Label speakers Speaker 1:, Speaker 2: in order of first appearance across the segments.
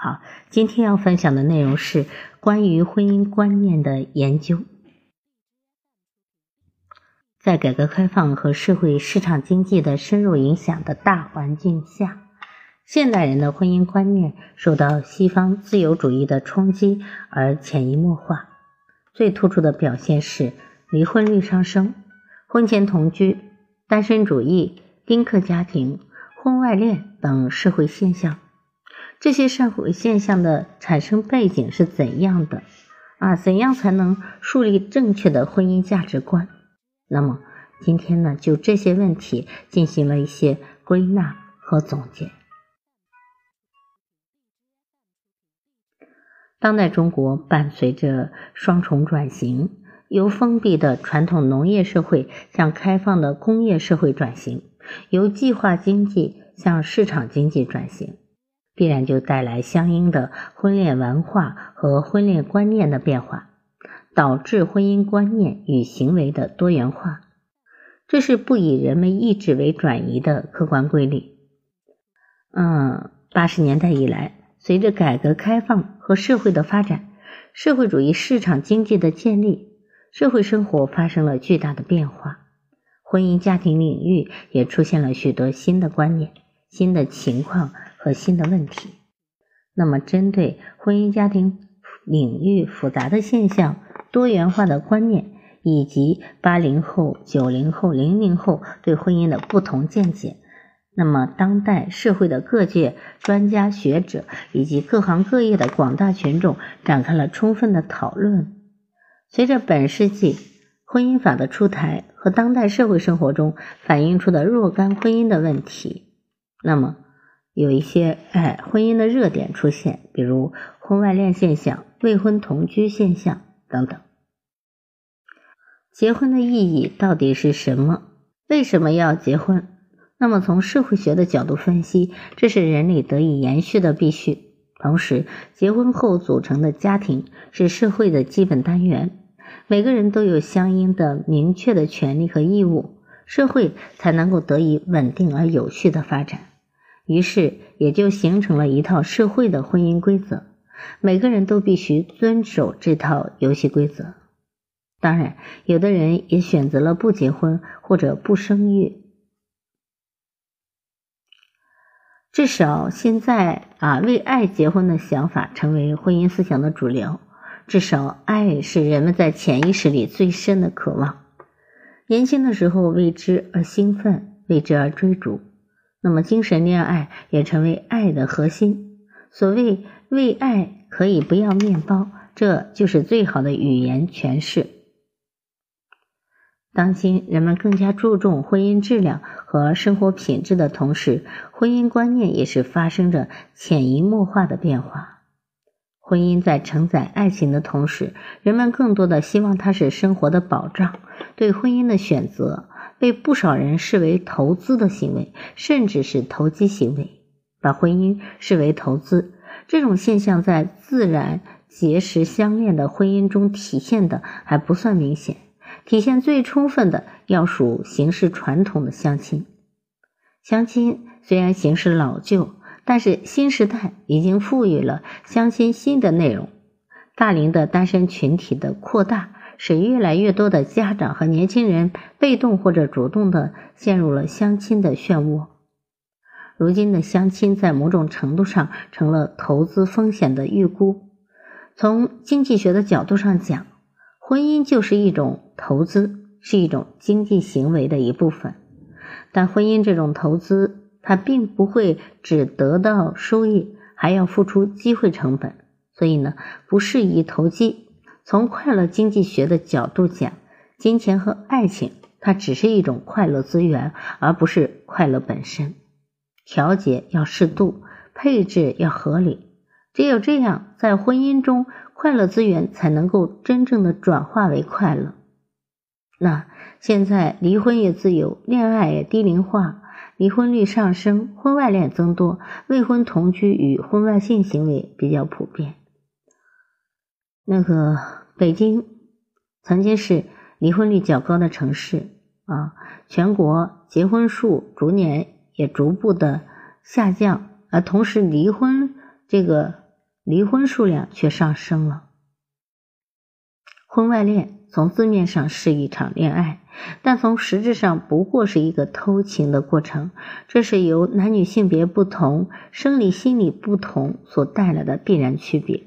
Speaker 1: 好，今天要分享的内容是关于婚姻观念的研究。在改革开放和社会市场经济的深入影响的大环境下，现代人的婚姻观念受到西方自由主义的冲击而潜移默化。最突出的表现是离婚率上升、婚前同居、单身主义、丁克家庭、婚外恋等社会现象。这些社会现象的产生背景是怎样的？啊，怎样才能树立正确的婚姻价值观？那么今天呢，就这些问题进行了一些归纳和总结。当代中国伴随着双重转型，由封闭的传统农业社会向开放的工业社会转型，由计划经济向市场经济转型。必然就带来相应的婚恋文化和婚恋观念的变化，导致婚姻观念与行为的多元化。这是不以人们意志为转移的客观规律。嗯，八十年代以来，随着改革开放和社会的发展，社会主义市场经济的建立，社会生活发生了巨大的变化，婚姻家庭领域也出现了许多新的观念、新的情况。和新的问题。那么，针对婚姻家庭领域复杂的现象、多元化的观念，以及八零后、九零后、零零后对婚姻的不同见解，那么当代社会的各界专家学者以及各行各业的广大群众展开了充分的讨论。随着本世纪婚姻法的出台和当代社会生活中反映出的若干婚姻的问题，那么。有一些哎，婚姻的热点出现，比如婚外恋现象、未婚同居现象等等。结婚的意义到底是什么？为什么要结婚？那么从社会学的角度分析，这是人类得以延续的必须。同时，结婚后组成的家庭是社会的基本单元，每个人都有相应的明确的权利和义务，社会才能够得以稳定而有序的发展。于是也就形成了一套社会的婚姻规则，每个人都必须遵守这套游戏规则。当然，有的人也选择了不结婚或者不生育。至少现在啊，为爱结婚的想法成为婚姻思想的主流。至少，爱是人们在潜意识里最深的渴望。年轻的时候为之而兴奋，为之而追逐。那么，精神恋爱也成为爱的核心。所谓“为爱可以不要面包”，这就是最好的语言诠释。当今人们更加注重婚姻质量和生活品质的同时，婚姻观念也是发生着潜移默化的变化。婚姻在承载爱情的同时，人们更多的希望它是生活的保障。对婚姻的选择。被不少人视为投资的行为，甚至是投机行为，把婚姻视为投资。这种现象在自然结识相恋的婚姻中体现的还不算明显，体现最充分的要数形式传统的相亲。相亲虽然形式老旧，但是新时代已经赋予了相亲新的内容。大龄的单身群体的扩大。使越来越多的家长和年轻人被动或者主动的陷入了相亲的漩涡。如今的相亲在某种程度上成了投资风险的预估。从经济学的角度上讲，婚姻就是一种投资，是一种经济行为的一部分。但婚姻这种投资，它并不会只得到收益，还要付出机会成本，所以呢，不适宜投机。从快乐经济学的角度讲，金钱和爱情它只是一种快乐资源，而不是快乐本身。调节要适度，配置要合理，只有这样，在婚姻中，快乐资源才能够真正的转化为快乐。那现在离婚也自由，恋爱也低龄化，离婚率上升，婚外恋增多，未婚同居与婚外性行为比较普遍。那个北京曾经是离婚率较高的城市啊，全国结婚数逐年也逐步的下降，而同时离婚这个离婚数量却上升了。婚外恋从字面上是一场恋爱，但从实质上不过是一个偷情的过程，这是由男女性别不同、生理心理不同所带来的必然区别。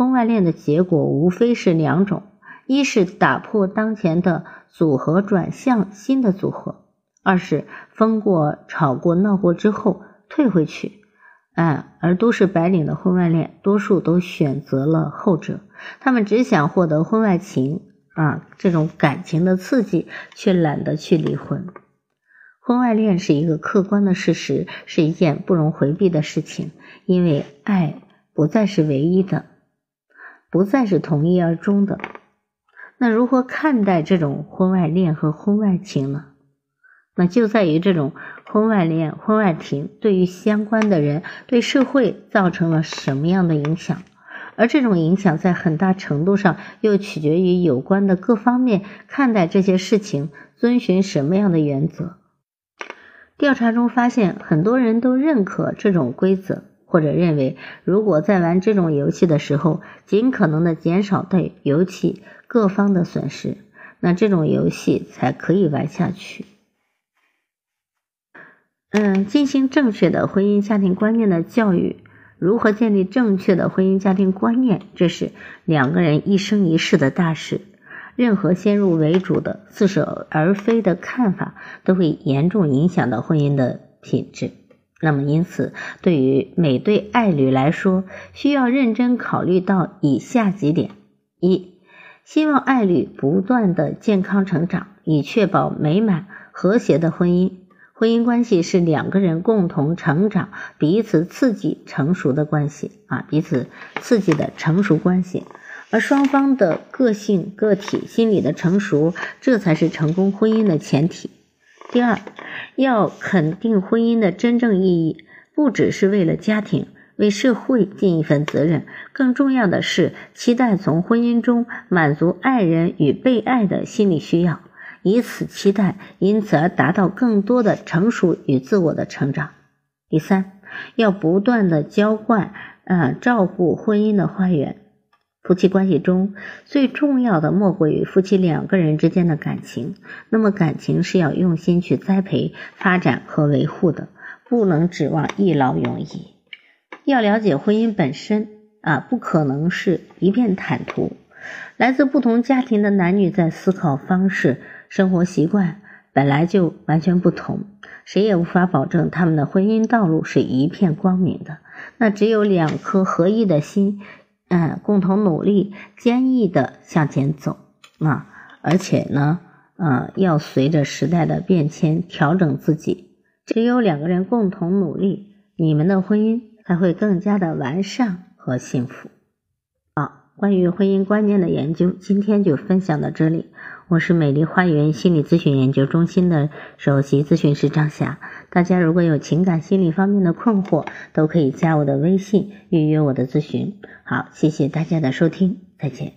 Speaker 1: 婚外恋的结果无非是两种：一是打破当前的组合，转向新的组合；二是分过、吵过、闹过之后退回去。哎，而都市白领的婚外恋，多数都选择了后者。他们只想获得婚外情啊，这种感情的刺激，却懒得去离婚。婚外恋是一个客观的事实，是一件不容回避的事情，因为爱不再是唯一的。不再是同一而终的，那如何看待这种婚外恋和婚外情呢？那就在于这种婚外恋、婚外情对于相关的人、对社会造成了什么样的影响，而这种影响在很大程度上又取决于有关的各方面看待这些事情遵循什么样的原则。调查中发现，很多人都认可这种规则。或者认为，如果在玩这种游戏的时候，尽可能的减少对游戏各方的损失，那这种游戏才可以玩下去。嗯，进行正确的婚姻家庭观念的教育，如何建立正确的婚姻家庭观念，这是两个人一生一世的大事。任何先入为主的、似是而非的看法，都会严重影响到婚姻的品质。那么，因此，对于每对爱侣来说，需要认真考虑到以下几点：一、希望爱侣不断的健康成长，以确保美满和谐的婚姻。婚姻关系是两个人共同成长、彼此刺激、成熟的关系啊，彼此刺激的成熟关系。而双方的个性、个体、心理的成熟，这才是成功婚姻的前提。第二，要肯定婚姻的真正意义，不只是为了家庭，为社会尽一份责任，更重要的是期待从婚姻中满足爱人与被爱的心理需要，以此期待，因此而达到更多的成熟与自我的成长。第三，要不断的浇灌，呃，照顾婚姻的花园。夫妻关系中最重要的莫过于夫妻两个人之间的感情。那么，感情是要用心去栽培、发展和维护的，不能指望一劳永逸。要了解婚姻本身啊，不可能是一片坦途。来自不同家庭的男女在思考方式、生活习惯本来就完全不同，谁也无法保证他们的婚姻道路是一片光明的。那只有两颗合一的心。嗯，共同努力，坚毅的向前走啊！而且呢，呃，要随着时代的变迁调整自己。只有两个人共同努力，你们的婚姻才会更加的完善和幸福。好，关于婚姻观念的研究，今天就分享到这里。我是美丽花园心理咨询研究中心的首席咨询师张霞。大家如果有情感心理方面的困惑，都可以加我的微信预约我的咨询。好，谢谢大家的收听，再见。